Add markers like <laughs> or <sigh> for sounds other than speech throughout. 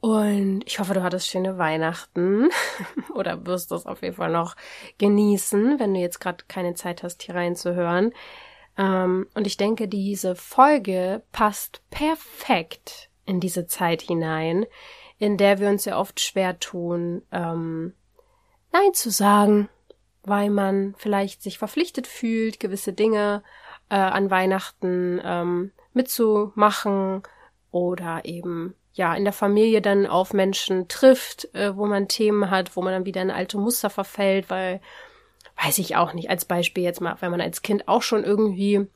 Und ich hoffe, du hattest schöne Weihnachten <laughs> oder wirst das auf jeden Fall noch genießen, wenn du jetzt gerade keine Zeit hast, hier reinzuhören. Ähm, und ich denke, diese Folge passt perfekt in diese Zeit hinein, in der wir uns ja oft schwer tun, ähm, Nein zu sagen, weil man vielleicht sich verpflichtet fühlt, gewisse Dinge äh, an Weihnachten ähm, mitzumachen oder eben ja in der Familie dann auf Menschen trifft, äh, wo man Themen hat, wo man dann wieder in alte Muster verfällt, weil weiß ich auch nicht. Als Beispiel jetzt mal, wenn man als Kind auch schon irgendwie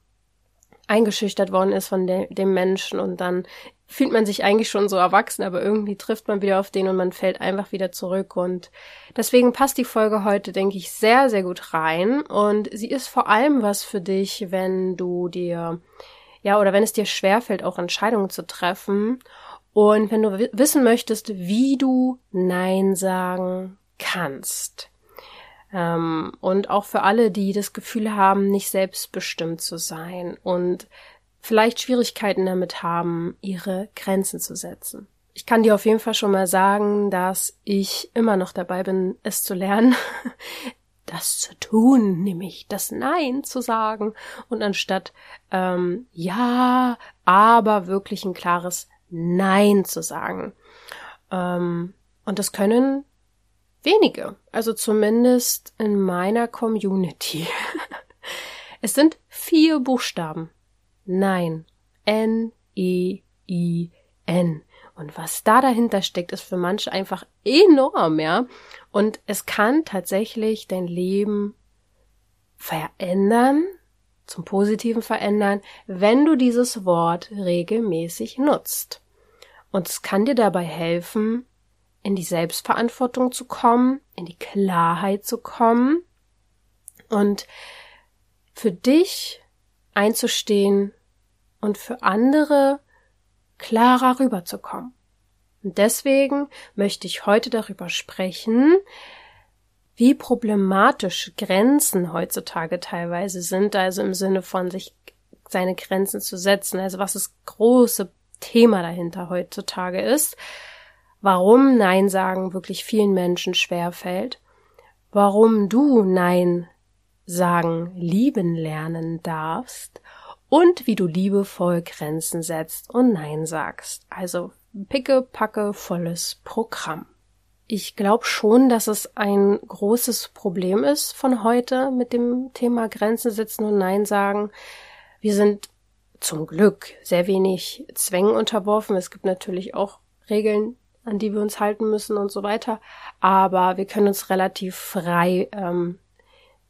eingeschüchtert worden ist von de dem Menschen und dann fühlt man sich eigentlich schon so erwachsen, aber irgendwie trifft man wieder auf den und man fällt einfach wieder zurück und deswegen passt die Folge heute, denke ich, sehr, sehr gut rein und sie ist vor allem was für dich, wenn du dir, ja, oder wenn es dir schwerfällt, auch Entscheidungen zu treffen und wenn du wissen möchtest, wie du Nein sagen kannst. Ähm, und auch für alle, die das Gefühl haben, nicht selbstbestimmt zu sein und vielleicht Schwierigkeiten damit haben, ihre Grenzen zu setzen. Ich kann dir auf jeden Fall schon mal sagen, dass ich immer noch dabei bin, es zu lernen, <laughs> das zu tun, nämlich das Nein zu sagen und anstatt ähm, ja, aber wirklich ein klares Nein zu sagen. Ähm, und das können wenige, also zumindest in meiner Community. <laughs> es sind vier Buchstaben. Nein. N-E-I-N. Und was da dahinter steckt, ist für manche einfach enorm, ja. Und es kann tatsächlich dein Leben verändern, zum Positiven verändern, wenn du dieses Wort regelmäßig nutzt. Und es kann dir dabei helfen, in die Selbstverantwortung zu kommen, in die Klarheit zu kommen und für dich einzustehen und für andere klarer rüberzukommen. Und deswegen möchte ich heute darüber sprechen, wie problematisch Grenzen heutzutage teilweise sind, also im Sinne von sich seine Grenzen zu setzen, also was das große Thema dahinter heutzutage ist, warum Nein sagen wirklich vielen Menschen schwer fällt, warum du Nein sagen lieben lernen darfst und wie du liebevoll Grenzen setzt und Nein sagst. Also picke, packe, volles Programm. Ich glaube schon, dass es ein großes Problem ist von heute mit dem Thema Grenzen setzen und Nein sagen. Wir sind zum Glück sehr wenig Zwängen unterworfen. Es gibt natürlich auch Regeln, an die wir uns halten müssen und so weiter. Aber wir können uns relativ frei ähm,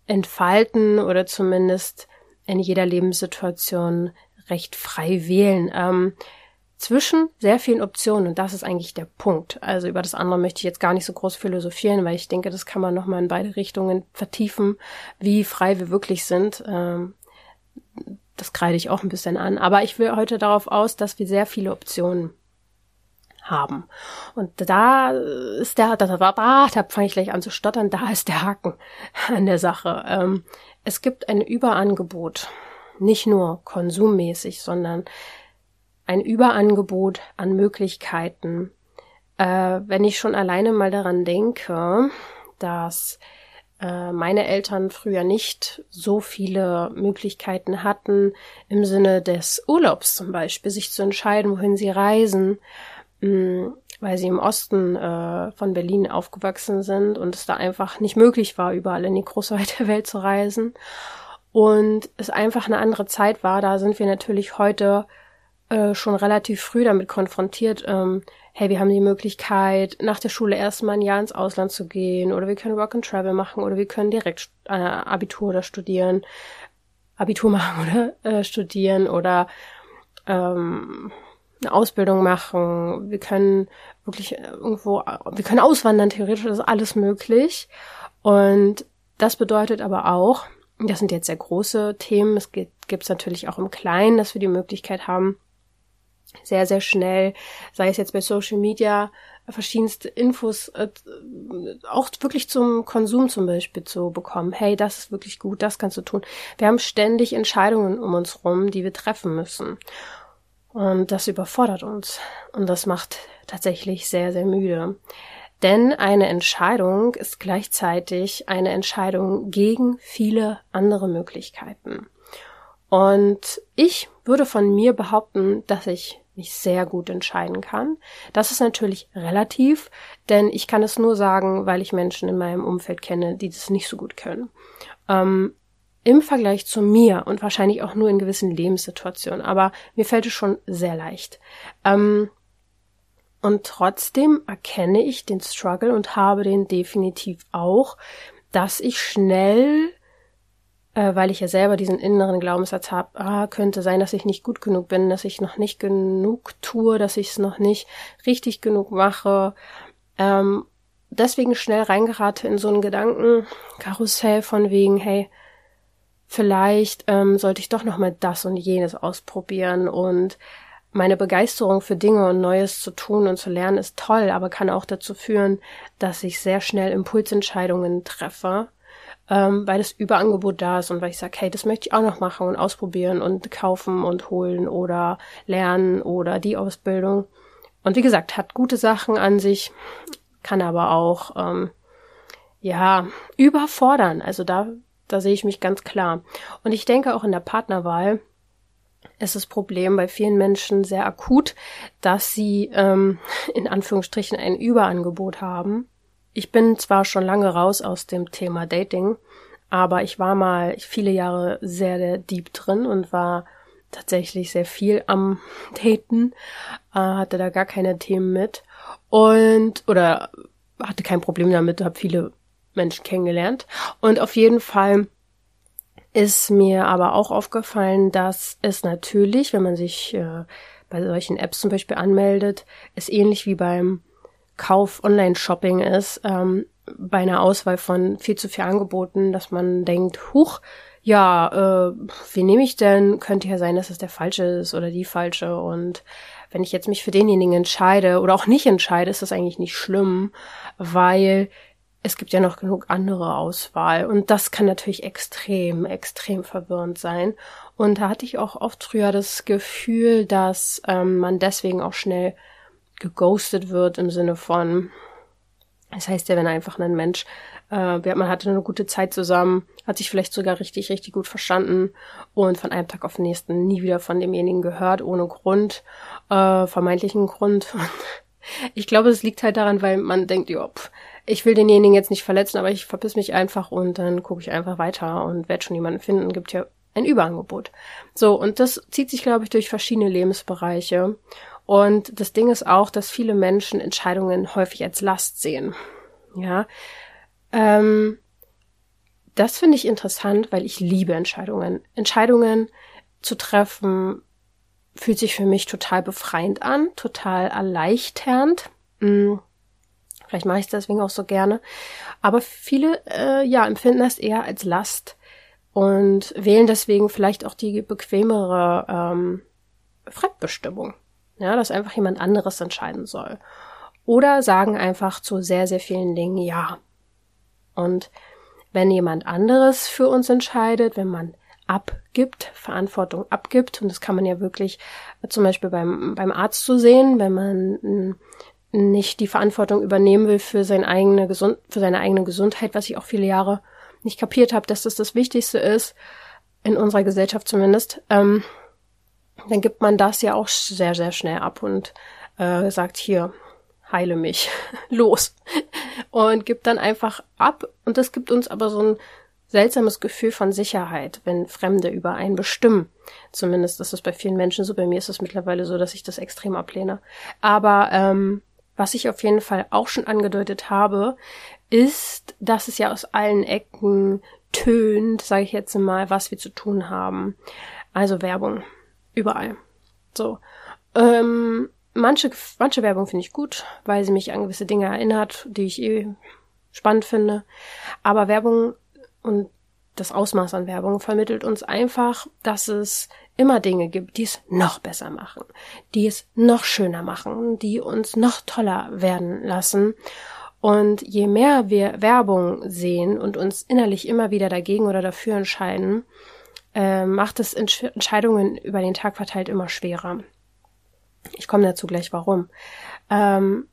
entfalten oder zumindest in jeder Lebenssituation recht frei wählen. Ähm, zwischen sehr vielen Optionen und das ist eigentlich der Punkt. Also über das andere möchte ich jetzt gar nicht so groß philosophieren, weil ich denke, das kann man nochmal in beide Richtungen vertiefen, wie frei wir wirklich sind. Ähm, das kreide ich auch ein bisschen an. Aber ich will heute darauf aus, dass wir sehr viele Optionen haben. Und da ist der, da, da, da, da fange ich gleich an zu stottern, da ist der Haken <laughs> an der Sache. Ähm, es gibt ein Überangebot, nicht nur konsummäßig, sondern ein Überangebot an Möglichkeiten. Äh, wenn ich schon alleine mal daran denke, dass meine Eltern früher nicht so viele Möglichkeiten hatten, im Sinne des Urlaubs zum Beispiel, sich zu entscheiden, wohin sie reisen, mm, weil sie im Osten äh, von Berlin aufgewachsen sind und es da einfach nicht möglich war, überall in die große <laughs> weite Welt zu reisen. Und es einfach eine andere Zeit war, da sind wir natürlich heute äh, schon relativ früh damit konfrontiert, ähm, hey, wir haben die Möglichkeit, nach der Schule erstmal ein Jahr ins Ausland zu gehen oder wir können Work and Travel machen oder wir können direkt äh, Abitur oder studieren, Abitur <laughs> machen oder äh, studieren oder ähm, eine Ausbildung machen, wir können wirklich irgendwo, wir können auswandern, theoretisch ist alles möglich. Und das bedeutet aber auch, Das sind jetzt sehr große Themen. Es gibt es natürlich auch im Kleinen, dass wir die Möglichkeit haben, sehr, sehr schnell, sei es jetzt bei Social Media, verschiedenste Infos äh, auch wirklich zum Konsum zum Beispiel zu bekommen. Hey, das ist wirklich gut, das kannst du tun. Wir haben ständig Entscheidungen um uns rum, die wir treffen müssen. Und das überfordert uns. Und das macht tatsächlich sehr, sehr müde. Denn eine Entscheidung ist gleichzeitig eine Entscheidung gegen viele andere Möglichkeiten. Und ich würde von mir behaupten, dass ich mich sehr gut entscheiden kann. Das ist natürlich relativ, denn ich kann es nur sagen, weil ich Menschen in meinem Umfeld kenne, die das nicht so gut können. Ähm, Im Vergleich zu mir und wahrscheinlich auch nur in gewissen Lebenssituationen, aber mir fällt es schon sehr leicht. Ähm, und trotzdem erkenne ich den Struggle und habe den definitiv auch, dass ich schnell äh, weil ich ja selber diesen inneren Glaubenssatz habe, ah, könnte sein, dass ich nicht gut genug bin, dass ich noch nicht genug tue, dass ich es noch nicht richtig genug mache. Ähm, deswegen schnell reingerate in so einen Gedankenkarussell von wegen, hey, vielleicht ähm, sollte ich doch noch mal das und jenes ausprobieren und meine Begeisterung für Dinge und Neues zu tun und zu lernen ist toll, aber kann auch dazu führen, dass ich sehr schnell Impulsentscheidungen treffe ähm, weil das Überangebot da ist und weil ich sage, hey, das möchte ich auch noch machen und ausprobieren und kaufen und holen oder lernen oder die Ausbildung. Und wie gesagt, hat gute Sachen an sich, kann aber auch ähm, ja überfordern. Also da, da sehe ich mich ganz klar. Und ich denke auch in der Partnerwahl ist das Problem bei vielen Menschen sehr akut, dass sie ähm, <laughs> in Anführungsstrichen ein Überangebot haben ich bin zwar schon lange raus aus dem Thema Dating, aber ich war mal viele Jahre sehr, sehr deep drin und war tatsächlich sehr viel am <laughs> Daten, äh, hatte da gar keine Themen mit und oder hatte kein Problem damit, habe viele Menschen kennengelernt. Und auf jeden Fall ist mir aber auch aufgefallen, dass es natürlich, wenn man sich äh, bei solchen Apps zum Beispiel anmeldet, ist ähnlich wie beim Kauf Online-Shopping ist, ähm, bei einer Auswahl von viel zu viel Angeboten, dass man denkt, huch, ja, äh, wie nehme ich denn? Könnte ja sein, dass es der falsche ist oder die falsche. Und wenn ich jetzt mich für denjenigen entscheide oder auch nicht entscheide, ist das eigentlich nicht schlimm, weil es gibt ja noch genug andere Auswahl. Und das kann natürlich extrem, extrem verwirrend sein. Und da hatte ich auch oft früher das Gefühl, dass ähm, man deswegen auch schnell geghostet wird im Sinne von, das heißt ja, wenn einfach ein Mensch, äh, man hatte eine gute Zeit zusammen, hat sich vielleicht sogar richtig, richtig gut verstanden und von einem Tag auf den nächsten nie wieder von demjenigen gehört, ohne Grund, äh, vermeintlichen Grund. <laughs> ich glaube, es liegt halt daran, weil man denkt, ja, ich will denjenigen jetzt nicht verletzen, aber ich verpiss mich einfach und dann gucke ich einfach weiter und werde schon jemanden finden. Gibt ja ein Überangebot. So, und das zieht sich, glaube ich, durch verschiedene Lebensbereiche. Und das Ding ist auch, dass viele Menschen Entscheidungen häufig als Last sehen. Ja. Ähm, das finde ich interessant, weil ich liebe Entscheidungen. Entscheidungen zu treffen fühlt sich für mich total befreiend an, total erleichternd. Hm. Vielleicht mache ich es deswegen auch so gerne. Aber viele, äh, ja, empfinden das eher als Last und wählen deswegen vielleicht auch die bequemere ähm, Fremdbestimmung. Ja, dass einfach jemand anderes entscheiden soll. Oder sagen einfach zu sehr, sehr vielen Dingen Ja. Und wenn jemand anderes für uns entscheidet, wenn man abgibt, Verantwortung abgibt, und das kann man ja wirklich zum Beispiel beim, beim Arzt zu sehen, wenn man nicht die Verantwortung übernehmen will für seine eigene, Gesund für seine eigene Gesundheit, was ich auch viele Jahre nicht kapiert habe, dass das das Wichtigste ist, in unserer Gesellschaft zumindest, ähm, dann gibt man das ja auch sehr, sehr schnell ab und äh, sagt, hier, heile mich, <laughs> los. Und gibt dann einfach ab. Und das gibt uns aber so ein seltsames Gefühl von Sicherheit, wenn Fremde über einen bestimmen. Zumindest ist es bei vielen Menschen so. Bei mir ist es mittlerweile so, dass ich das extrem ablehne. Aber ähm, was ich auf jeden Fall auch schon angedeutet habe, ist, dass es ja aus allen Ecken tönt, sage ich jetzt mal, was wir zu tun haben. Also Werbung. Überall. So. Ähm, manche, manche Werbung finde ich gut, weil sie mich an gewisse Dinge erinnert, die ich eh spannend finde. Aber Werbung und das Ausmaß an Werbung vermittelt uns einfach, dass es immer Dinge gibt, die es noch besser machen, die es noch schöner machen, die uns noch toller werden lassen. Und je mehr wir Werbung sehen und uns innerlich immer wieder dagegen oder dafür entscheiden, äh, macht es Entscheidungen über den Tag verteilt immer schwerer. Ich komme dazu gleich warum. Ähm,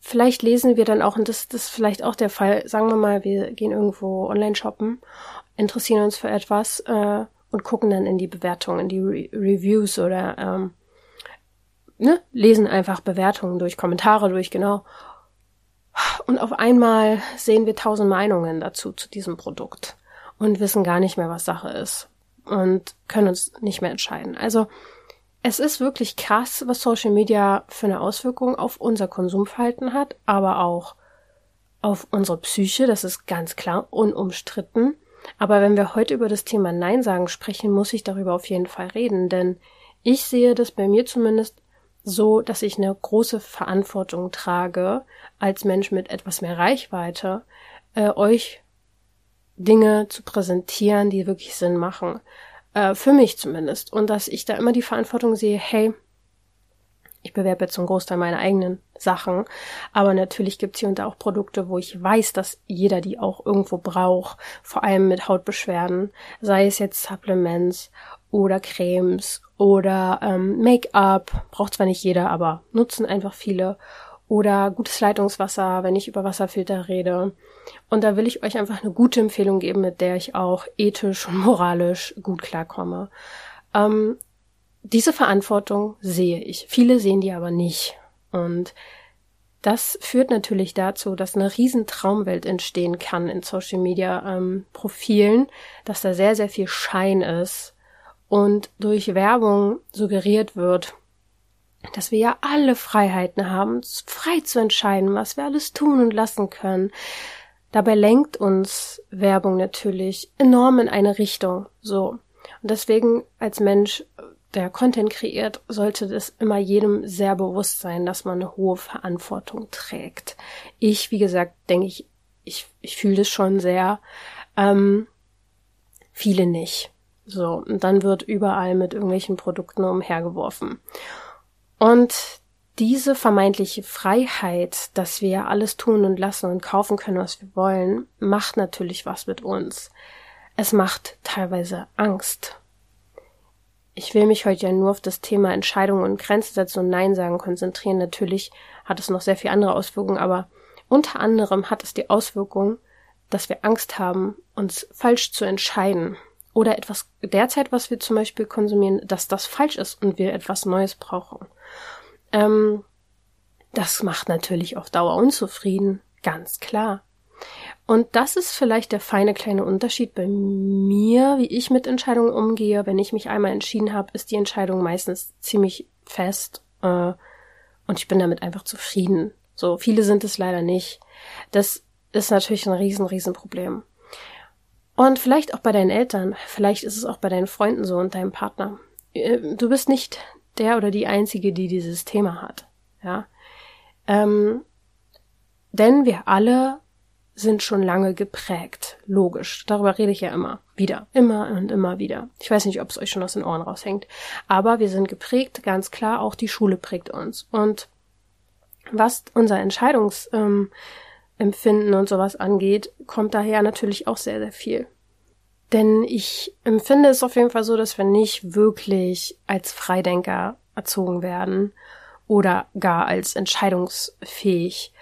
vielleicht lesen wir dann auch, und das, das ist vielleicht auch der Fall, sagen wir mal, wir gehen irgendwo online shoppen, interessieren uns für etwas äh, und gucken dann in die Bewertungen, in die Re Reviews oder ähm, ne, lesen einfach Bewertungen durch, Kommentare durch, genau. Und auf einmal sehen wir tausend Meinungen dazu, zu diesem Produkt und wissen gar nicht mehr, was Sache ist und können uns nicht mehr entscheiden. Also es ist wirklich krass, was Social Media für eine Auswirkung auf unser Konsumverhalten hat, aber auch auf unsere Psyche, das ist ganz klar unumstritten. Aber wenn wir heute über das Thema Nein sagen sprechen, muss ich darüber auf jeden Fall reden, denn ich sehe das bei mir zumindest so, dass ich eine große Verantwortung trage, als Mensch mit etwas mehr Reichweite, äh, euch Dinge zu präsentieren, die wirklich Sinn machen. Äh, für mich zumindest. Und dass ich da immer die Verantwortung sehe, hey, ich bewerbe jetzt zum Großteil meine eigenen Sachen, aber natürlich gibt's hier und da auch Produkte, wo ich weiß, dass jeder die auch irgendwo braucht, vor allem mit Hautbeschwerden, sei es jetzt Supplements oder Cremes oder ähm, Make-up, braucht zwar nicht jeder, aber nutzen einfach viele oder gutes Leitungswasser, wenn ich über Wasserfilter rede. Und da will ich euch einfach eine gute Empfehlung geben, mit der ich auch ethisch und moralisch gut klarkomme. Ähm, diese Verantwortung sehe ich. Viele sehen die aber nicht. Und das führt natürlich dazu, dass eine riesen Traumwelt entstehen kann in Social Media ähm, Profilen, dass da sehr, sehr viel Schein ist und durch Werbung suggeriert wird, dass wir ja alle Freiheiten haben, frei zu entscheiden, was wir alles tun und lassen können. Dabei lenkt uns Werbung natürlich enorm in eine Richtung, so. Und deswegen als Mensch, der Content kreiert, sollte es immer jedem sehr bewusst sein, dass man eine hohe Verantwortung trägt. Ich, wie gesagt, denke ich, ich, ich fühle das schon sehr. Ähm, viele nicht. So, und dann wird überall mit irgendwelchen Produkten umhergeworfen. Und diese vermeintliche Freiheit, dass wir alles tun und lassen und kaufen können, was wir wollen, macht natürlich was mit uns. Es macht teilweise Angst. Ich will mich heute ja nur auf das Thema Entscheidungen und Grenzen setzen und Nein sagen konzentrieren. Natürlich hat es noch sehr viele andere Auswirkungen, aber unter anderem hat es die Auswirkung, dass wir Angst haben, uns falsch zu entscheiden oder etwas derzeit, was wir zum Beispiel konsumieren, dass das falsch ist und wir etwas Neues brauchen. Ähm, das macht natürlich auf Dauer unzufrieden, ganz klar. Und das ist vielleicht der feine kleine Unterschied bei mir, wie ich mit Entscheidungen umgehe. Wenn ich mich einmal entschieden habe, ist die Entscheidung meistens ziemlich fest äh, und ich bin damit einfach zufrieden. So viele sind es leider nicht. Das ist natürlich ein riesen, riesen Problem. Und vielleicht auch bei deinen Eltern, vielleicht ist es auch bei deinen Freunden so und deinem Partner. Äh, du bist nicht der oder die einzige, die dieses Thema hat. Ja. Ähm, denn wir alle sind schon lange geprägt. Logisch. Darüber rede ich ja immer. Wieder. Immer und immer wieder. Ich weiß nicht, ob es euch schon aus den Ohren raushängt. Aber wir sind geprägt, ganz klar. Auch die Schule prägt uns. Und was unser Entscheidungs, ähm, Empfinden und sowas angeht, kommt daher natürlich auch sehr, sehr viel. Denn ich empfinde es auf jeden Fall so, dass wir nicht wirklich als Freidenker erzogen werden oder gar als entscheidungsfähig.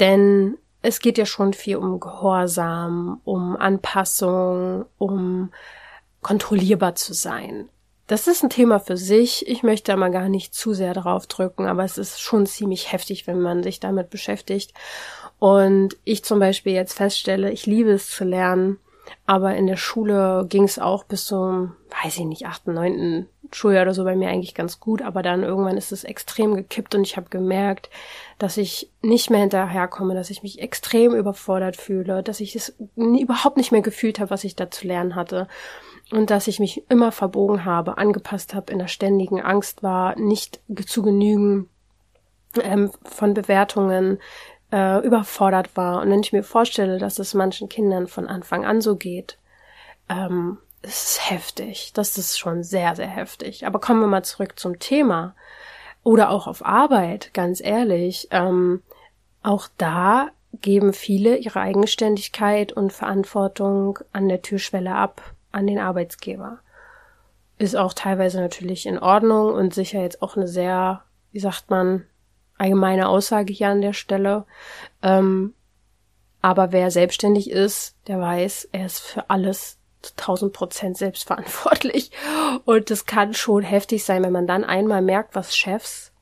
Denn es geht ja schon viel um Gehorsam, um Anpassung, um kontrollierbar zu sein. Das ist ein Thema für sich. Ich möchte da mal gar nicht zu sehr drauf drücken, aber es ist schon ziemlich heftig, wenn man sich damit beschäftigt. Und ich zum Beispiel jetzt feststelle, ich liebe es zu lernen, aber in der Schule ging es auch bis zum, weiß ich nicht, achten, neunten Schuljahr oder so bei mir eigentlich ganz gut, aber dann irgendwann ist es extrem gekippt und ich habe gemerkt, dass ich nicht mehr hinterherkomme, dass ich mich extrem überfordert fühle, dass ich es überhaupt nicht mehr gefühlt habe, was ich da zu lernen hatte und dass ich mich immer verbogen habe, angepasst habe, in der ständigen Angst war, nicht zu genügen ähm, von Bewertungen, äh, überfordert war. Und wenn ich mir vorstelle, dass es manchen Kindern von Anfang an so geht, ähm, es ist heftig. Das ist schon sehr, sehr heftig. Aber kommen wir mal zurück zum Thema. Oder auch auf Arbeit, ganz ehrlich. Ähm, auch da geben viele ihre Eigenständigkeit und Verantwortung an der Türschwelle ab, an den Arbeitsgeber. Ist auch teilweise natürlich in Ordnung und sicher jetzt auch eine sehr, wie sagt man, allgemeine Aussage hier an der Stelle. Ähm, aber wer selbstständig ist, der weiß, er ist für alles zu 1000 Prozent selbstverantwortlich. Und das kann schon heftig sein, wenn man dann einmal merkt, was Chefs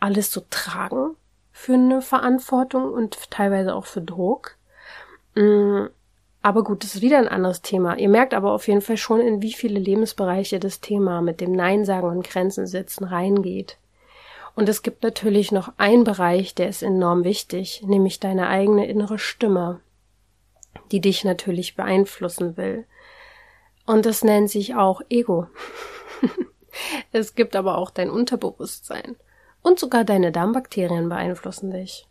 alles so tragen für eine Verantwortung und teilweise auch für Druck. Mm, aber gut, das ist wieder ein anderes Thema. Ihr merkt aber auf jeden Fall schon, in wie viele Lebensbereiche das Thema mit dem Nein sagen und Grenzen setzen reingeht. Und es gibt natürlich noch einen Bereich, der ist enorm wichtig, nämlich deine eigene innere Stimme, die dich natürlich beeinflussen will. Und das nennt sich auch Ego. <laughs> es gibt aber auch dein Unterbewusstsein. Und sogar deine Darmbakterien beeinflussen dich.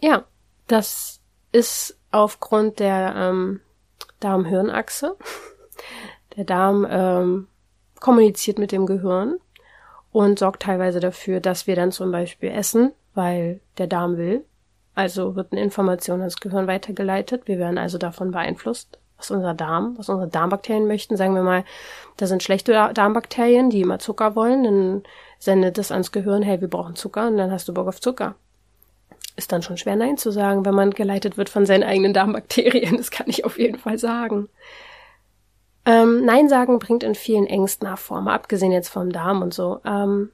Ja, das ist aufgrund der ähm, Darm-Hirn-Achse. Der Darm ähm, kommuniziert mit dem Gehirn und sorgt teilweise dafür, dass wir dann zum Beispiel essen, weil der Darm will. Also wird eine Information ans Gehirn weitergeleitet. Wir werden also davon beeinflusst, was unser Darm, was unsere Darmbakterien möchten. Sagen wir mal, da sind schlechte Darmbakterien, die immer Zucker wollen, dann sendet es ans Gehirn, hey, wir brauchen Zucker und dann hast du Bock auf Zucker. Ist dann schon schwer Nein zu sagen, wenn man geleitet wird von seinen eigenen Darmbakterien. Das kann ich auf jeden Fall sagen. Ähm, Nein sagen bringt in vielen Ängsten hervor, mal abgesehen jetzt vom Darm und so. Ähm,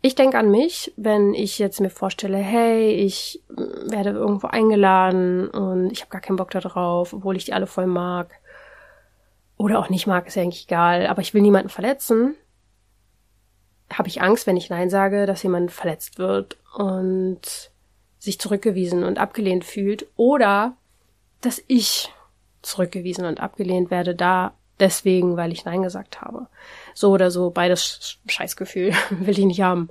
ich denke an mich, wenn ich jetzt mir vorstelle, hey, ich werde irgendwo eingeladen und ich habe gar keinen Bock da drauf, obwohl ich die alle voll mag. Oder auch nicht mag, ist ja eigentlich egal, aber ich will niemanden verletzen habe ich Angst, wenn ich Nein sage, dass jemand verletzt wird und sich zurückgewiesen und abgelehnt fühlt oder dass ich zurückgewiesen und abgelehnt werde da deswegen, weil ich Nein gesagt habe. So oder so, beides Scheißgefühl <laughs> will ich nicht haben.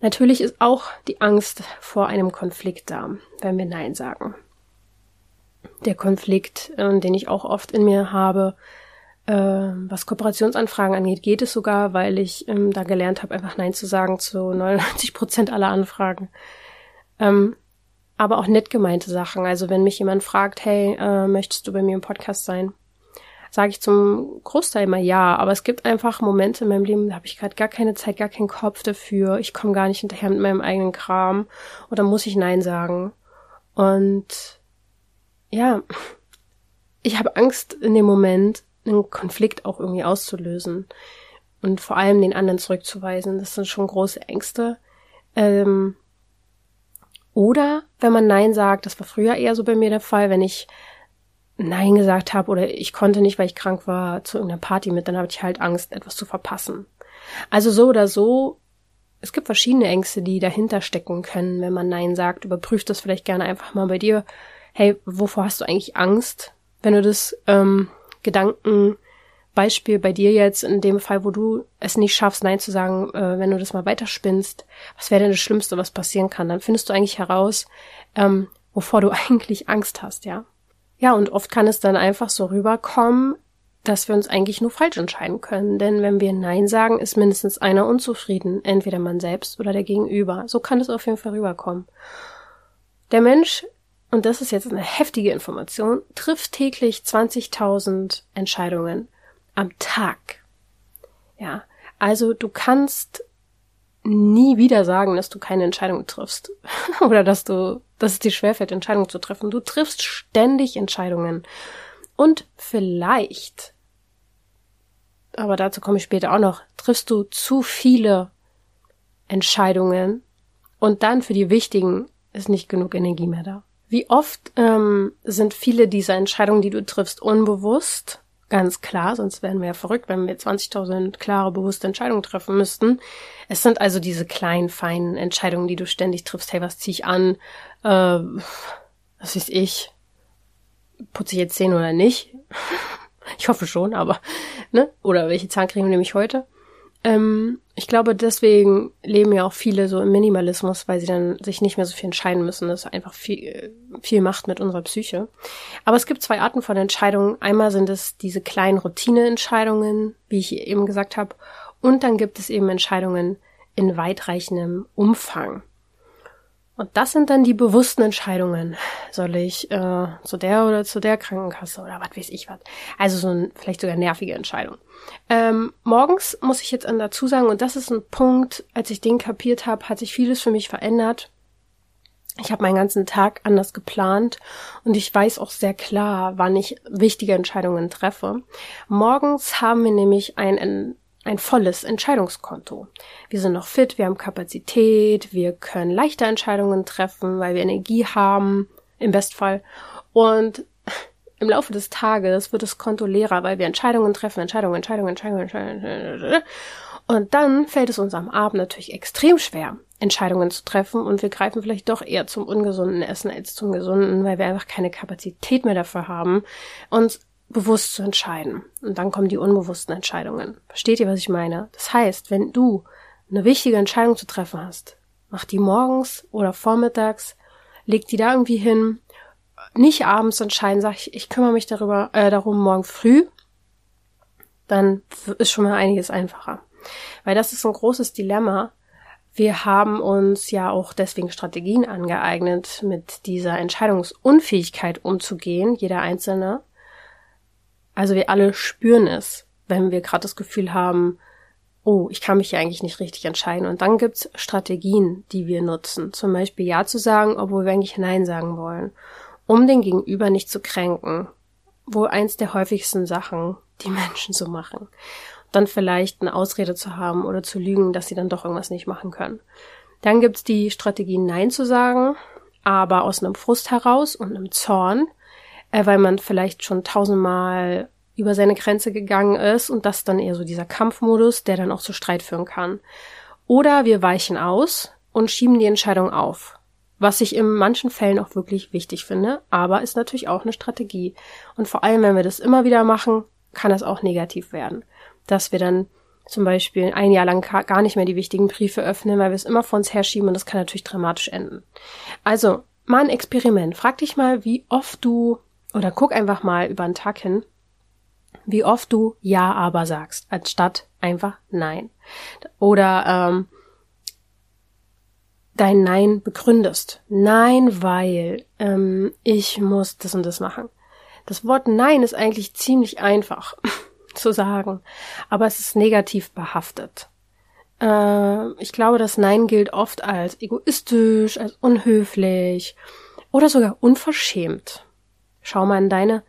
Natürlich ist auch die Angst vor einem Konflikt da, wenn wir Nein sagen. Der Konflikt, äh, den ich auch oft in mir habe, äh, was Kooperationsanfragen angeht, geht es sogar, weil ich ähm, da gelernt habe, einfach Nein zu sagen zu 99 Prozent aller Anfragen. Ähm, aber auch nett gemeinte Sachen. Also wenn mich jemand fragt, hey, äh, möchtest du bei mir im Podcast sein? Sage ich zum Großteil immer ja, aber es gibt einfach Momente in meinem Leben, da habe ich gerade gar keine Zeit, gar keinen Kopf dafür. Ich komme gar nicht hinterher mit meinem eigenen Kram oder muss ich Nein sagen. Und ja, ich habe Angst in dem Moment, einen Konflikt auch irgendwie auszulösen und vor allem den anderen zurückzuweisen. Das sind schon große Ängste. Ähm, oder wenn man Nein sagt, das war früher eher so bei mir der Fall, wenn ich Nein gesagt habe oder ich konnte nicht, weil ich krank war, zu irgendeiner Party mit, dann habe ich halt Angst, etwas zu verpassen. Also so oder so, es gibt verschiedene Ängste, die dahinter stecken können, wenn man Nein sagt. Überprüft das vielleicht gerne einfach mal bei dir. Hey, wovor hast du eigentlich Angst? Wenn du das ähm, Gedankenbeispiel bei dir jetzt, in dem Fall, wo du es nicht schaffst, Nein zu sagen, äh, wenn du das mal weiterspinnst, was wäre denn das Schlimmste, was passieren kann? Dann findest du eigentlich heraus, ähm, wovor du <laughs> eigentlich Angst hast, ja. Ja, und oft kann es dann einfach so rüberkommen, dass wir uns eigentlich nur falsch entscheiden können. Denn wenn wir Nein sagen, ist mindestens einer unzufrieden, entweder man selbst oder der Gegenüber. So kann es auf jeden Fall rüberkommen. Der Mensch und das ist jetzt eine heftige Information, trifft täglich 20.000 Entscheidungen am Tag. Ja, also du kannst nie wieder sagen, dass du keine Entscheidung triffst <laughs> oder dass du, dass es dir schwerfällt, Entscheidungen zu treffen. Du triffst ständig Entscheidungen und vielleicht, aber dazu komme ich später auch noch, triffst du zu viele Entscheidungen und dann für die wichtigen ist nicht genug Energie mehr da. Wie oft ähm, sind viele dieser Entscheidungen, die du triffst, unbewusst? Ganz klar, sonst wären wir ja verrückt, wenn wir 20.000 klare, bewusste Entscheidungen treffen müssten. Es sind also diese kleinen, feinen Entscheidungen, die du ständig triffst. Hey, was zieh ich an? Äh, was weiß ich? Putze ich jetzt Zähne oder nicht? <laughs> ich hoffe schon, aber, ne? Oder welche Zahncreme nehme ich heute? Ähm, ich glaube, deswegen leben ja auch viele so im Minimalismus, weil sie dann sich nicht mehr so viel entscheiden müssen. Das einfach viel, viel macht mit unserer Psyche. Aber es gibt zwei Arten von Entscheidungen. Einmal sind es diese kleinen Routineentscheidungen, wie ich eben gesagt habe. Und dann gibt es eben Entscheidungen in weitreichendem Umfang. Und das sind dann die bewussten Entscheidungen. Soll ich äh, zu der oder zu der Krankenkasse oder was weiß ich was. Also so ein, vielleicht sogar nervige Entscheidung. Ähm, morgens muss ich jetzt dazu sagen, und das ist ein Punkt, als ich den kapiert habe, hat sich vieles für mich verändert. Ich habe meinen ganzen Tag anders geplant und ich weiß auch sehr klar, wann ich wichtige Entscheidungen treffe. Morgens haben wir nämlich ein ein volles Entscheidungskonto. Wir sind noch fit, wir haben Kapazität, wir können leichte Entscheidungen treffen, weil wir Energie haben, im Bestfall. Und im Laufe des Tages wird das Konto leerer, weil wir Entscheidungen treffen, Entscheidungen, Entscheidungen, Entscheidungen, Entscheidungen. Und dann fällt es uns am Abend natürlich extrem schwer, Entscheidungen zu treffen und wir greifen vielleicht doch eher zum ungesunden Essen als zum gesunden, weil wir einfach keine Kapazität mehr dafür haben, uns bewusst zu entscheiden. Und dann kommen die unbewussten Entscheidungen. Versteht ihr, was ich meine? Das heißt, wenn du eine wichtige Entscheidung zu treffen hast, mach die morgens oder vormittags, leg die da irgendwie hin, nicht abends entscheiden, sag ich, ich kümmere mich darüber, äh, darum morgen früh, dann ist schon mal einiges einfacher. Weil das ist ein großes Dilemma. Wir haben uns ja auch deswegen Strategien angeeignet, mit dieser Entscheidungsunfähigkeit umzugehen, jeder Einzelne. Also wir alle spüren es, wenn wir gerade das Gefühl haben, oh, ich kann mich ja eigentlich nicht richtig entscheiden. Und dann gibt's Strategien, die wir nutzen. Zum Beispiel Ja zu sagen, obwohl wir eigentlich Nein sagen wollen. Um den Gegenüber nicht zu kränken. Wohl eins der häufigsten Sachen, die <laughs> Menschen so machen. Dann vielleicht eine Ausrede zu haben oder zu lügen, dass sie dann doch irgendwas nicht machen können. Dann gibt's die Strategie Nein zu sagen, aber aus einem Frust heraus und einem Zorn äh, weil man vielleicht schon tausendmal über seine Grenze gegangen ist und das dann eher so dieser Kampfmodus, der dann auch zu Streit führen kann. Oder wir weichen aus und schieben die Entscheidung auf. Was ich in manchen Fällen auch wirklich wichtig finde, aber ist natürlich auch eine Strategie. Und vor allem, wenn wir das immer wieder machen, kann das auch negativ werden. Dass wir dann zum Beispiel ein Jahr lang gar nicht mehr die wichtigen Briefe öffnen, weil wir es immer vor uns herschieben und das kann natürlich dramatisch enden. Also, mal ein Experiment. Frag dich mal, wie oft du oder guck einfach mal über den Tag hin, wie oft du Ja, aber sagst, anstatt einfach Nein. Oder ähm, dein Nein begründest. Nein, weil ähm, ich muss das und das machen. Das Wort Nein ist eigentlich ziemlich einfach <laughs> zu sagen, aber es ist negativ behaftet. Äh, ich glaube, das Nein gilt oft als egoistisch, als unhöflich oder sogar unverschämt. Schau mal in deine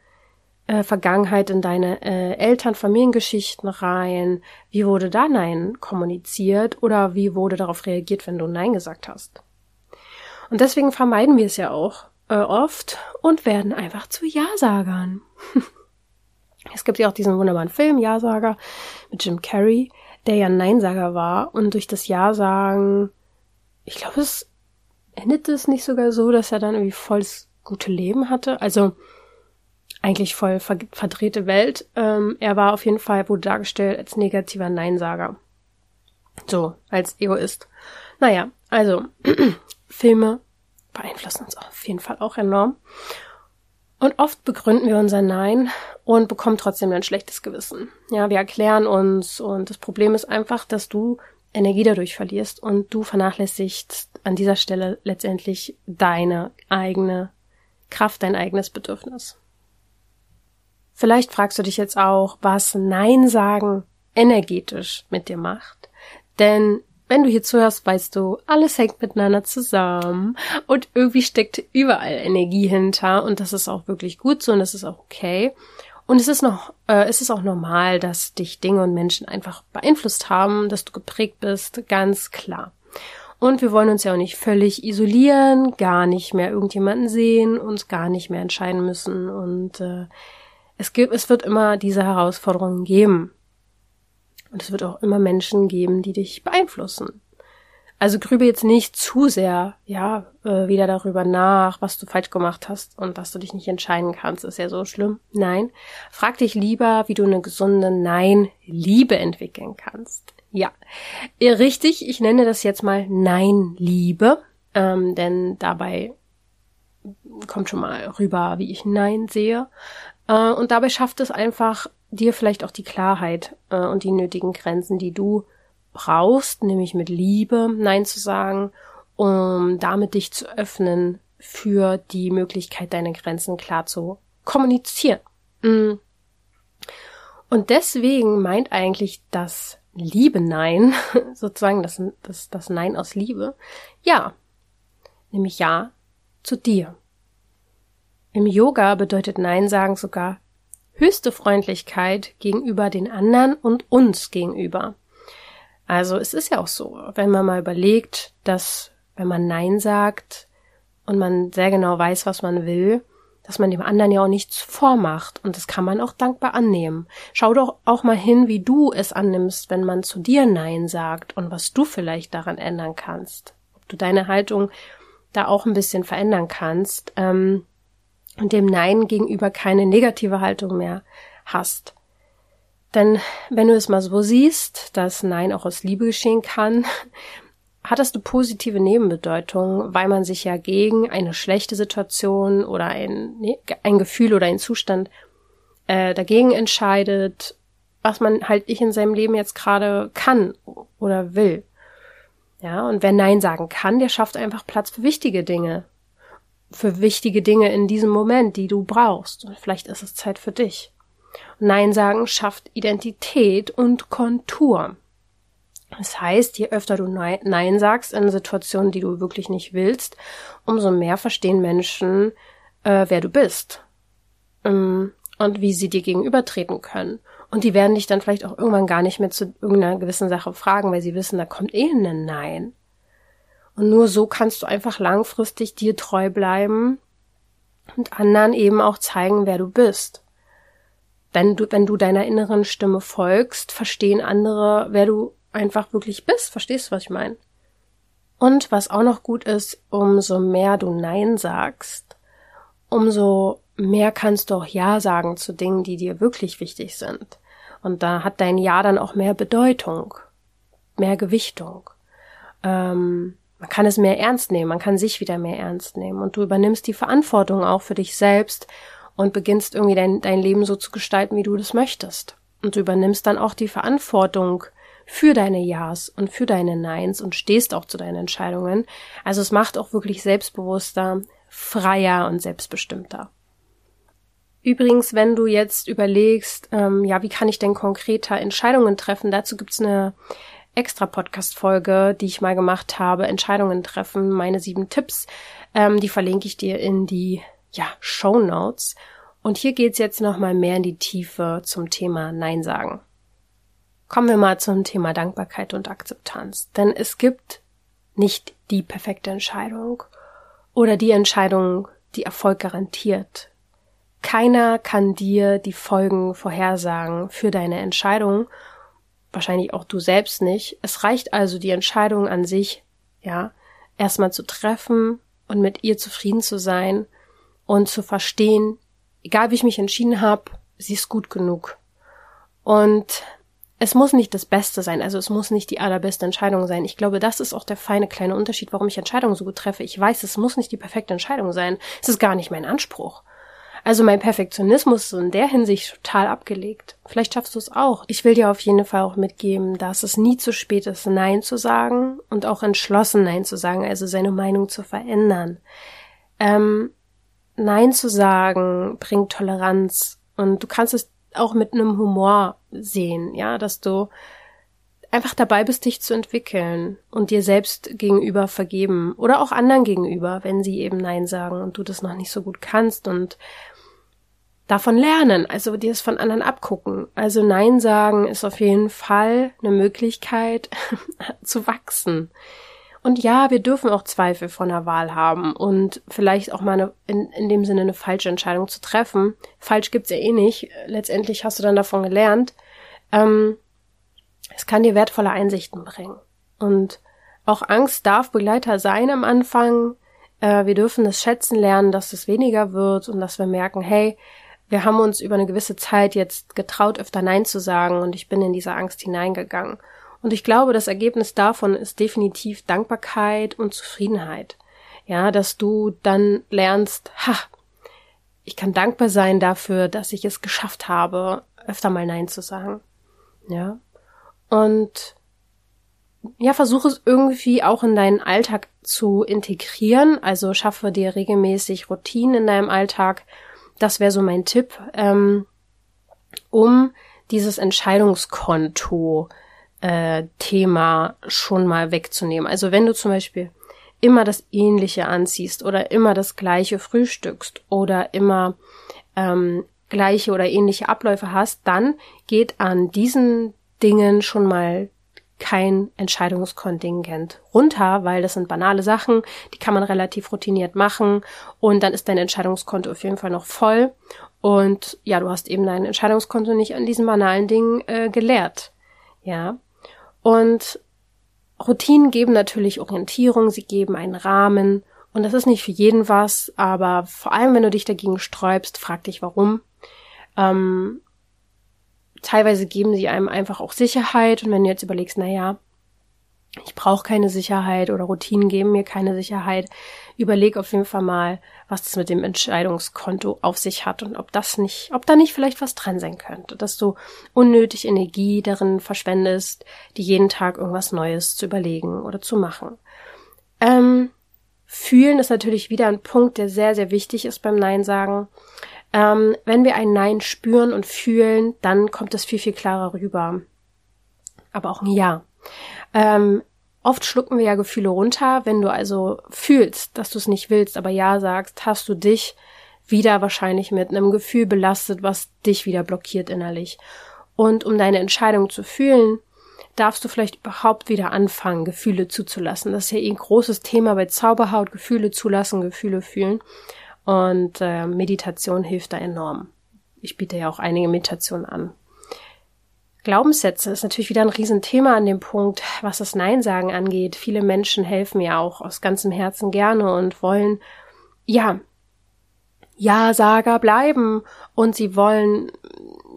äh, Vergangenheit, in deine äh, Eltern, Familiengeschichten rein. Wie wurde da Nein kommuniziert oder wie wurde darauf reagiert, wenn du Nein gesagt hast? Und deswegen vermeiden wir es ja auch äh, oft und werden einfach zu Ja-Sagern. <laughs> es gibt ja auch diesen wunderbaren Film Ja-Sager mit Jim Carrey, der ja ein Neinsager war und durch das Ja-Sagen, ich glaube, es endete es nicht sogar so, dass er dann irgendwie volles gute Leben hatte. Also eigentlich voll ver verdrehte Welt. Ähm, er war auf jeden Fall, wurde dargestellt als negativer Neinsager. So, als Egoist. Naja, also <clears throat> Filme beeinflussen uns auf jeden Fall auch enorm. Und oft begründen wir unser Nein und bekommen trotzdem ein schlechtes Gewissen. Ja, wir erklären uns und das Problem ist einfach, dass du Energie dadurch verlierst und du vernachlässigst an dieser Stelle letztendlich deine eigene Kraft dein eigenes Bedürfnis. Vielleicht fragst du dich jetzt auch, was Nein sagen energetisch mit dir macht. Denn wenn du hier zuhörst, weißt du, alles hängt miteinander zusammen und irgendwie steckt überall Energie hinter und das ist auch wirklich gut so und das ist auch okay. Und es ist noch, äh, es ist auch normal, dass dich Dinge und Menschen einfach beeinflusst haben, dass du geprägt bist, ganz klar. Und wir wollen uns ja auch nicht völlig isolieren, gar nicht mehr irgendjemanden sehen, uns gar nicht mehr entscheiden müssen. Und äh, es gibt, es wird immer diese Herausforderungen geben. Und es wird auch immer Menschen geben, die dich beeinflussen. Also grübe jetzt nicht zu sehr, ja, äh, wieder darüber nach, was du falsch gemacht hast und dass du dich nicht entscheiden kannst, ist ja so schlimm. Nein, frag dich lieber, wie du eine gesunde Nein-Liebe entwickeln kannst. Ja, richtig. Ich nenne das jetzt mal Nein-Liebe, ähm, denn dabei kommt schon mal rüber, wie ich Nein sehe. Äh, und dabei schafft es einfach dir vielleicht auch die Klarheit äh, und die nötigen Grenzen, die du brauchst, nämlich mit Liebe Nein zu sagen, um damit dich zu öffnen für die Möglichkeit, deine Grenzen klar zu kommunizieren. Mm. Und deswegen meint eigentlich das Liebe Nein, <laughs> sozusagen das, das, das Nein aus Liebe, ja, nämlich Ja zu dir. Im Yoga bedeutet Nein sagen sogar höchste Freundlichkeit gegenüber den anderen und uns gegenüber. Also es ist ja auch so, wenn man mal überlegt, dass wenn man Nein sagt und man sehr genau weiß, was man will, dass man dem anderen ja auch nichts vormacht und das kann man auch dankbar annehmen. Schau doch auch mal hin, wie du es annimmst, wenn man zu dir Nein sagt und was du vielleicht daran ändern kannst. Ob du deine Haltung da auch ein bisschen verändern kannst ähm, und dem Nein gegenüber keine negative Haltung mehr hast. Denn wenn du es mal so siehst, dass Nein auch aus Liebe geschehen kann, hat das eine positive Nebenbedeutung, weil man sich ja gegen eine schlechte Situation oder ein, ein Gefühl oder ein Zustand äh, dagegen entscheidet, was man halt nicht in seinem Leben jetzt gerade kann oder will. Ja, und wer Nein sagen kann, der schafft einfach Platz für wichtige Dinge. Für wichtige Dinge in diesem Moment, die du brauchst. Und vielleicht ist es Zeit für dich. Nein sagen schafft Identität und Kontur. Das heißt, je öfter du Nein sagst in Situationen, die du wirklich nicht willst, umso mehr verstehen Menschen, äh, wer du bist ähm, und wie sie dir gegenübertreten können. Und die werden dich dann vielleicht auch irgendwann gar nicht mehr zu irgendeiner gewissen Sache fragen, weil sie wissen, da kommt eh ein Nein. Und nur so kannst du einfach langfristig dir treu bleiben und anderen eben auch zeigen, wer du bist. Wenn du, wenn du deiner inneren Stimme folgst, verstehen andere, wer du einfach wirklich bist. Verstehst du, was ich meine? Und was auch noch gut ist, umso mehr du Nein sagst, umso mehr kannst du auch Ja sagen zu Dingen, die dir wirklich wichtig sind. Und da hat dein Ja dann auch mehr Bedeutung, mehr Gewichtung. Ähm, man kann es mehr ernst nehmen, man kann sich wieder mehr ernst nehmen und du übernimmst die Verantwortung auch für dich selbst und beginnst irgendwie dein, dein Leben so zu gestalten, wie du das möchtest. Und du übernimmst dann auch die Verantwortung für deine Ja's und für deine Neins und stehst auch zu deinen Entscheidungen. Also es macht auch wirklich selbstbewusster, freier und selbstbestimmter. Übrigens, wenn du jetzt überlegst, ähm, ja, wie kann ich denn konkreter Entscheidungen treffen, dazu gibt's eine extra Podcast-Folge, die ich mal gemacht habe, Entscheidungen treffen, meine sieben Tipps. Ähm, die verlinke ich dir in die ja, Show Notes. Und hier geht's jetzt nochmal mehr in die Tiefe zum Thema Nein sagen. Kommen wir mal zum Thema Dankbarkeit und Akzeptanz. Denn es gibt nicht die perfekte Entscheidung oder die Entscheidung, die Erfolg garantiert. Keiner kann dir die Folgen vorhersagen für deine Entscheidung, wahrscheinlich auch du selbst nicht. Es reicht also die Entscheidung an sich, ja, erstmal zu treffen und mit ihr zufrieden zu sein und zu verstehen, egal wie ich mich entschieden habe, sie ist gut genug. Und es muss nicht das Beste sein, also es muss nicht die allerbeste Entscheidung sein. Ich glaube, das ist auch der feine kleine Unterschied, warum ich Entscheidungen so gut treffe. Ich weiß, es muss nicht die perfekte Entscheidung sein. Es ist gar nicht mein Anspruch. Also mein Perfektionismus ist in der Hinsicht total abgelegt. Vielleicht schaffst du es auch. Ich will dir auf jeden Fall auch mitgeben, dass es nie zu spät ist, Nein zu sagen und auch entschlossen Nein zu sagen, also seine Meinung zu verändern. Ähm, Nein zu sagen bringt Toleranz und du kannst es auch mit einem Humor sehen, ja, dass du einfach dabei bist, dich zu entwickeln und dir selbst gegenüber vergeben oder auch anderen gegenüber, wenn sie eben Nein sagen und du das noch nicht so gut kannst und davon lernen, also dir es von anderen abgucken. Also Nein sagen ist auf jeden Fall eine Möglichkeit <laughs> zu wachsen. Und ja, wir dürfen auch Zweifel von der Wahl haben und vielleicht auch mal eine, in, in dem Sinne eine falsche Entscheidung zu treffen. Falsch gibt's ja eh nicht. Letztendlich hast du dann davon gelernt. Ähm, es kann dir wertvolle Einsichten bringen. Und auch Angst darf Begleiter sein am Anfang. Äh, wir dürfen es schätzen lernen, dass es weniger wird und dass wir merken, hey, wir haben uns über eine gewisse Zeit jetzt getraut, öfter Nein zu sagen und ich bin in diese Angst hineingegangen. Und ich glaube, das Ergebnis davon ist definitiv Dankbarkeit und Zufriedenheit. Ja, dass du dann lernst, ha, ich kann dankbar sein dafür, dass ich es geschafft habe, öfter mal Nein zu sagen. Ja. Und ja, versuche es irgendwie auch in deinen Alltag zu integrieren. Also schaffe dir regelmäßig Routinen in deinem Alltag. Das wäre so mein Tipp, ähm, um dieses Entscheidungskonto äh, Thema schon mal wegzunehmen. Also wenn du zum Beispiel immer das Ähnliche anziehst oder immer das Gleiche frühstückst oder immer ähm, gleiche oder ähnliche Abläufe hast, dann geht an diesen Dingen schon mal kein Entscheidungskontingent runter, weil das sind banale Sachen, die kann man relativ routiniert machen und dann ist dein Entscheidungskonto auf jeden Fall noch voll und ja, du hast eben dein Entscheidungskonto nicht an diesen banalen Dingen äh, geleert. Ja. Und Routinen geben natürlich Orientierung, sie geben einen Rahmen und das ist nicht für jeden was, aber vor allem, wenn du dich dagegen sträubst, frag dich warum. Ähm, teilweise geben sie einem einfach auch Sicherheit und wenn du jetzt überlegst, na ja, ich brauche keine Sicherheit oder Routinen geben mir keine Sicherheit, überleg auf jeden Fall mal, was es mit dem Entscheidungskonto auf sich hat und ob das nicht, ob da nicht vielleicht was dran sein könnte, dass du unnötig Energie darin verschwendest, die jeden Tag irgendwas Neues zu überlegen oder zu machen. Ähm, fühlen ist natürlich wieder ein Punkt, der sehr, sehr wichtig ist beim Nein sagen. Ähm, wenn wir ein Nein spüren und fühlen, dann kommt es viel, viel klarer rüber. Aber auch ein Ja. Ähm, oft schlucken wir ja Gefühle runter. Wenn du also fühlst, dass du es nicht willst, aber Ja sagst, hast du dich wieder wahrscheinlich mit einem Gefühl belastet, was dich wieder blockiert innerlich. Und um deine Entscheidung zu fühlen, darfst du vielleicht überhaupt wieder anfangen, Gefühle zuzulassen. Das ist ja eh ein großes Thema bei Zauberhaut, Gefühle zulassen, Gefühle fühlen. Und äh, Meditation hilft da enorm. Ich biete ja auch einige Meditationen an. Glaubenssätze ist natürlich wieder ein Riesenthema an dem Punkt, was das Nein sagen angeht. Viele Menschen helfen ja auch aus ganzem Herzen gerne und wollen, ja, Ja-Sager bleiben und sie wollen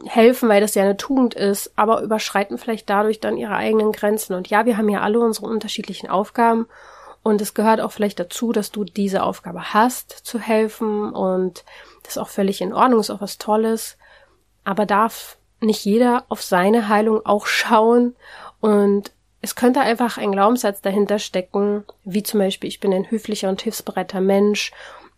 helfen, weil das ja eine Tugend ist, aber überschreiten vielleicht dadurch dann ihre eigenen Grenzen. Und ja, wir haben ja alle unsere unterschiedlichen Aufgaben und es gehört auch vielleicht dazu, dass du diese Aufgabe hast, zu helfen und das ist auch völlig in Ordnung, ist auch was Tolles. Aber darf nicht jeder auf seine Heilung auch schauen und es könnte einfach ein Glaubenssatz dahinter stecken, wie zum Beispiel, ich bin ein höflicher und hilfsbereiter Mensch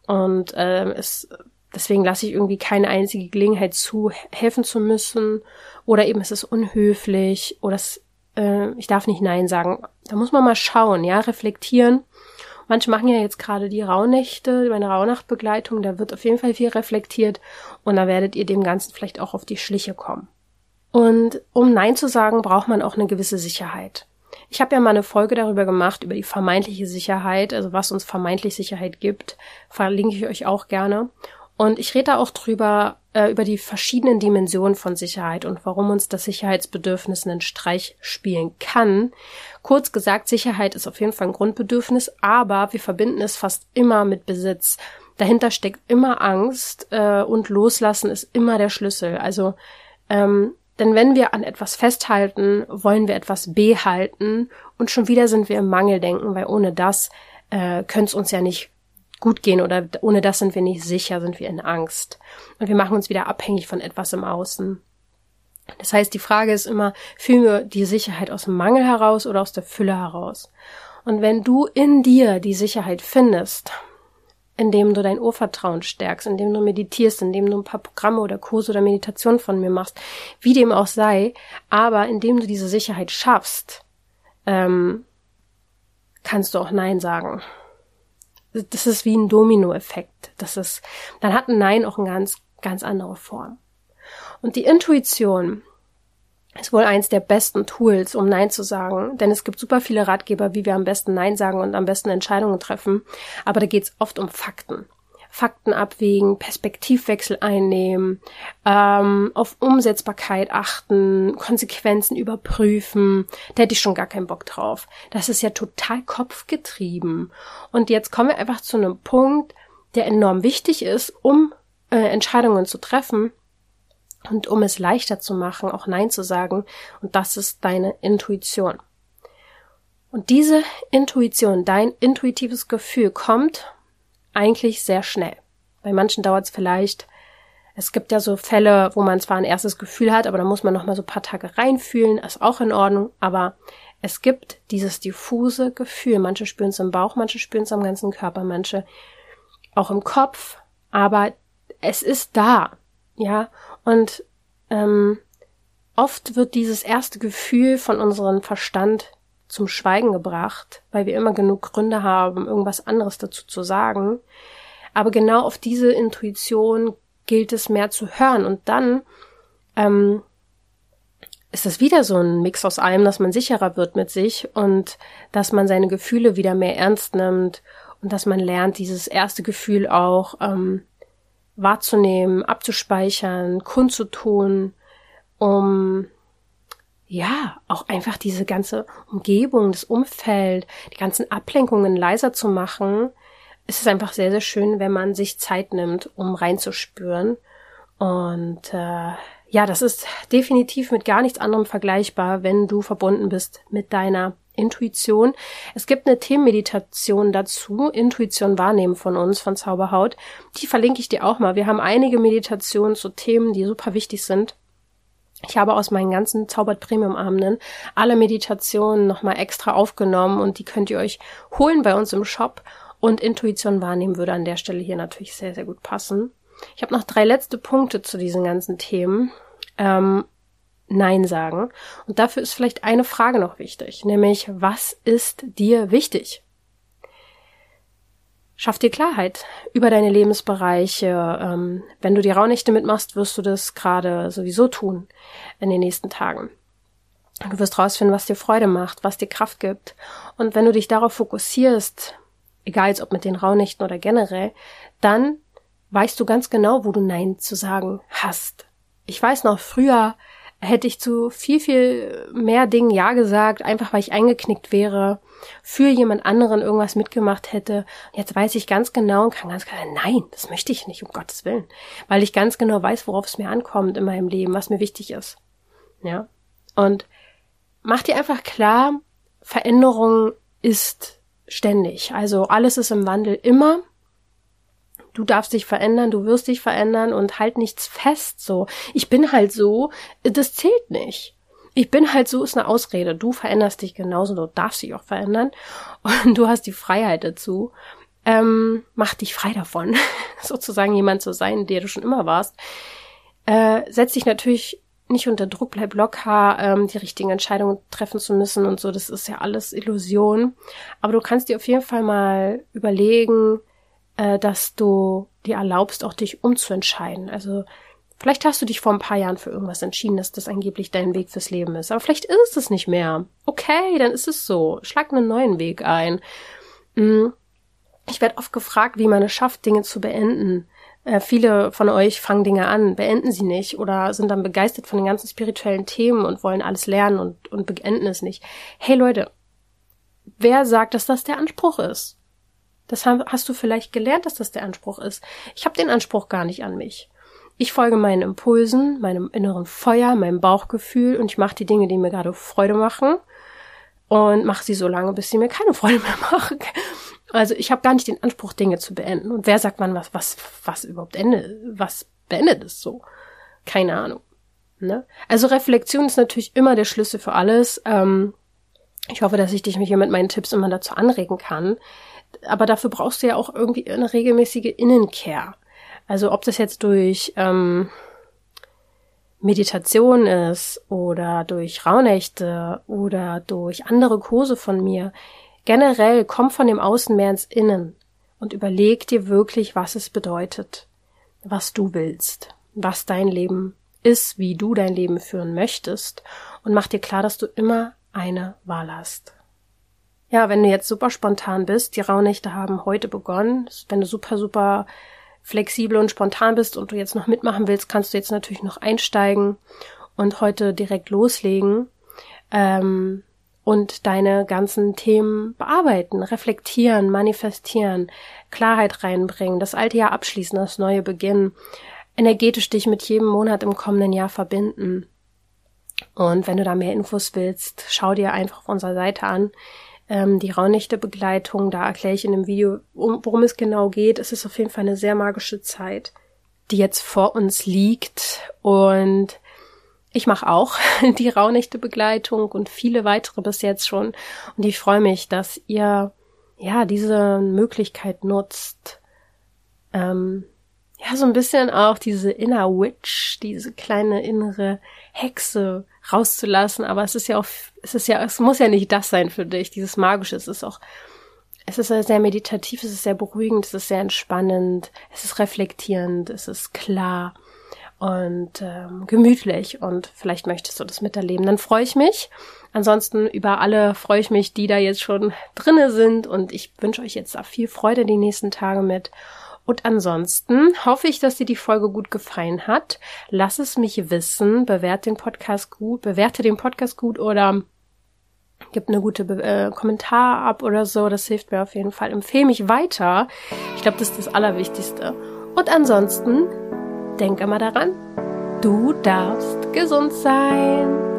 und äh, es, deswegen lasse ich irgendwie keine einzige Gelegenheit zu, helfen zu müssen oder eben es ist unhöflich oder es äh, ich darf nicht Nein sagen. Da muss man mal schauen, ja, reflektieren. Manche machen ja jetzt gerade die Rauhnächte, meine Rauhnachtbegleitung, da wird auf jeden Fall viel reflektiert und da werdet ihr dem Ganzen vielleicht auch auf die Schliche kommen. Und um Nein zu sagen, braucht man auch eine gewisse Sicherheit. Ich habe ja mal eine Folge darüber gemacht, über die vermeintliche Sicherheit, also was uns vermeintlich Sicherheit gibt. Verlinke ich euch auch gerne. Und ich rede da auch drüber, äh, über die verschiedenen Dimensionen von Sicherheit und warum uns das Sicherheitsbedürfnis einen Streich spielen kann. Kurz gesagt, Sicherheit ist auf jeden Fall ein Grundbedürfnis, aber wir verbinden es fast immer mit Besitz. Dahinter steckt immer Angst äh, und Loslassen ist immer der Schlüssel. Also, ähm, denn wenn wir an etwas festhalten, wollen wir etwas behalten und schon wieder sind wir im Mangeldenken, weil ohne das äh, könnte es uns ja nicht gut gehen oder ohne das sind wir nicht sicher, sind wir in Angst. Und wir machen uns wieder abhängig von etwas im Außen. Das heißt, die Frage ist immer, fühlen wir die Sicherheit aus dem Mangel heraus oder aus der Fülle heraus? Und wenn du in dir die Sicherheit findest, indem du dein Urvertrauen stärkst, indem du meditierst, indem du ein paar Programme oder Kurse oder Meditationen von mir machst, wie dem auch sei, aber indem du diese Sicherheit schaffst, ähm, kannst du auch Nein sagen das ist wie ein Dominoeffekt. Das ist, dann hat ein Nein auch eine ganz, ganz andere Form. Und die Intuition ist wohl eins der besten Tools, um Nein zu sagen, denn es gibt super viele Ratgeber, wie wir am besten Nein sagen und am besten Entscheidungen treffen, aber da geht es oft um Fakten. Fakten abwägen, Perspektivwechsel einnehmen, ähm, auf Umsetzbarkeit achten, Konsequenzen überprüfen. Da hätte ich schon gar keinen Bock drauf. Das ist ja total kopfgetrieben. Und jetzt kommen wir einfach zu einem Punkt, der enorm wichtig ist, um äh, Entscheidungen zu treffen. Und um es leichter zu machen, auch Nein zu sagen. Und das ist deine Intuition. Und diese Intuition, dein intuitives Gefühl kommt eigentlich sehr schnell. Bei manchen dauert es vielleicht, es gibt ja so Fälle, wo man zwar ein erstes Gefühl hat, aber da muss man noch mal so ein paar Tage reinfühlen, ist auch in Ordnung, aber es gibt dieses diffuse Gefühl. Manche spüren es im Bauch, manche spüren es am ganzen Körper, manche auch im Kopf, aber es ist da, ja, und ähm, oft wird dieses erste Gefühl von unserem Verstand zum Schweigen gebracht, weil wir immer genug Gründe haben, irgendwas anderes dazu zu sagen. Aber genau auf diese Intuition gilt es mehr zu hören und dann ähm, ist es wieder so ein Mix aus allem, dass man sicherer wird mit sich und dass man seine Gefühle wieder mehr ernst nimmt und dass man lernt, dieses erste Gefühl auch ähm, wahrzunehmen, abzuspeichern, kundzutun, um ja, auch einfach diese ganze Umgebung, das Umfeld, die ganzen Ablenkungen leiser zu machen. Es ist einfach sehr, sehr schön, wenn man sich Zeit nimmt, um reinzuspüren. Und äh, ja, das ist definitiv mit gar nichts anderem vergleichbar, wenn du verbunden bist mit deiner Intuition. Es gibt eine Themenmeditation dazu, Intuition wahrnehmen von uns, von Zauberhaut. Die verlinke ich dir auch mal. Wir haben einige Meditationen zu Themen, die super wichtig sind. Ich habe aus meinen ganzen Zaubert Premium Abenden alle Meditationen nochmal extra aufgenommen und die könnt ihr euch holen bei uns im Shop. Und Intuition wahrnehmen würde an der Stelle hier natürlich sehr, sehr gut passen. Ich habe noch drei letzte Punkte zu diesen ganzen Themen. Ähm, Nein sagen. Und dafür ist vielleicht eine Frage noch wichtig, nämlich was ist dir wichtig? Schaff dir Klarheit über deine Lebensbereiche. Ähm, wenn du die Rauhnächte mitmachst, wirst du das gerade sowieso tun in den nächsten Tagen. Du wirst rausfinden, was dir Freude macht, was dir Kraft gibt. Und wenn du dich darauf fokussierst, egal ob mit den Rauhnächten oder generell, dann weißt du ganz genau, wo du Nein zu sagen hast. Ich weiß noch, früher hätte ich zu viel, viel mehr Dingen Ja gesagt, einfach weil ich eingeknickt wäre, für jemand anderen irgendwas mitgemacht hätte. Jetzt weiß ich ganz genau und kann ganz klar, nein, das möchte ich nicht, um Gottes Willen. Weil ich ganz genau weiß, worauf es mir ankommt in meinem Leben, was mir wichtig ist. Ja. Und mach dir einfach klar, Veränderung ist ständig. Also alles ist im Wandel immer du darfst dich verändern, du wirst dich verändern und halt nichts fest so. Ich bin halt so, das zählt nicht. Ich bin halt so, ist eine Ausrede. Du veränderst dich genauso, du darfst dich auch verändern <laughs> und du hast die Freiheit dazu. Ähm, mach dich frei davon, <laughs> sozusagen jemand zu sein, der du schon immer warst. Äh, setz dich natürlich nicht unter Druck, bleib locker, ähm, die richtigen Entscheidungen treffen zu müssen und so. Das ist ja alles Illusion. Aber du kannst dir auf jeden Fall mal überlegen, äh, dass du dir erlaubst, auch dich umzuentscheiden. Also vielleicht hast du dich vor ein paar Jahren für irgendwas entschieden, dass das angeblich dein Weg fürs Leben ist. Aber vielleicht ist es nicht mehr. Okay, dann ist es so. Schlag einen neuen Weg ein. Mm. Ich werde oft gefragt, wie man es schafft, Dinge zu beenden. Äh, viele von euch fangen Dinge an, beenden sie nicht oder sind dann begeistert von den ganzen spirituellen Themen und wollen alles lernen und, und beenden es nicht. Hey Leute, wer sagt, dass das der Anspruch ist? Das hast du vielleicht gelernt, dass das der Anspruch ist. Ich habe den Anspruch gar nicht an mich. Ich folge meinen Impulsen, meinem inneren Feuer, meinem Bauchgefühl und ich mache die Dinge, die mir gerade Freude machen und mache sie so lange, bis sie mir keine <laughs> Freude mehr machen. Also ich habe gar nicht den Anspruch, Dinge zu beenden. Und wer sagt man was, was, was überhaupt Ende, was beendet es so? Keine Ahnung. Ne? Also Reflexion ist natürlich immer der Schlüssel für alles. Ähm, ich hoffe, dass ich dich hier mit meinen Tipps immer dazu anregen kann, aber dafür brauchst du ja auch irgendwie eine regelmäßige Innenkehr. Also ob das jetzt durch ähm, Meditation ist oder durch Rauhnächte oder durch andere Kurse von mir. Generell komm von dem Außen mehr ins Innen und überleg dir wirklich, was es bedeutet, was du willst, was dein Leben ist, wie du dein Leben führen möchtest und mach dir klar, dass du immer eine Wahl hast. Ja, wenn du jetzt super spontan bist, die Rauhnächte haben heute begonnen. Wenn du super, super flexibel und spontan bist und du jetzt noch mitmachen willst, kannst du jetzt natürlich noch einsteigen und heute direkt loslegen ähm, und deine ganzen Themen bearbeiten, reflektieren, manifestieren, Klarheit reinbringen, das alte Jahr abschließen, das neue beginnen. energetisch dich mit jedem Monat im kommenden Jahr verbinden. Und wenn du da mehr Infos willst, schau dir einfach auf unserer Seite an. Ähm, die Raunächte-Begleitung, da erkläre ich in dem Video, um, worum es genau geht. Es ist auf jeden Fall eine sehr magische Zeit, die jetzt vor uns liegt. Und ich mache auch <laughs> die Raunächte-Begleitung und viele weitere bis jetzt schon. Und ich freue mich, dass ihr ja diese Möglichkeit nutzt, ähm, ja, so ein bisschen auch diese Inner Witch, diese kleine innere Hexe rauszulassen. Aber es ist ja auch, es ist ja, es muss ja nicht das sein für dich. Dieses Magische, es ist auch, es ist sehr meditativ, es ist sehr beruhigend, es ist sehr entspannend, es ist reflektierend, es ist klar und ähm, gemütlich und vielleicht möchtest du das miterleben. Dann freue ich mich. Ansonsten über alle freue ich mich, die da jetzt schon drinne sind und ich wünsche euch jetzt da viel Freude die nächsten Tage mit und ansonsten hoffe ich, dass dir die Folge gut gefallen hat. Lass es mich wissen. Bewerte den Podcast gut, bewerte den Podcast gut oder gib eine gute Be äh, Kommentar ab oder so. Das hilft mir auf jeden Fall. Empfehle mich weiter. Ich glaube, das ist das Allerwichtigste. Und ansonsten denk immer daran, du darfst gesund sein.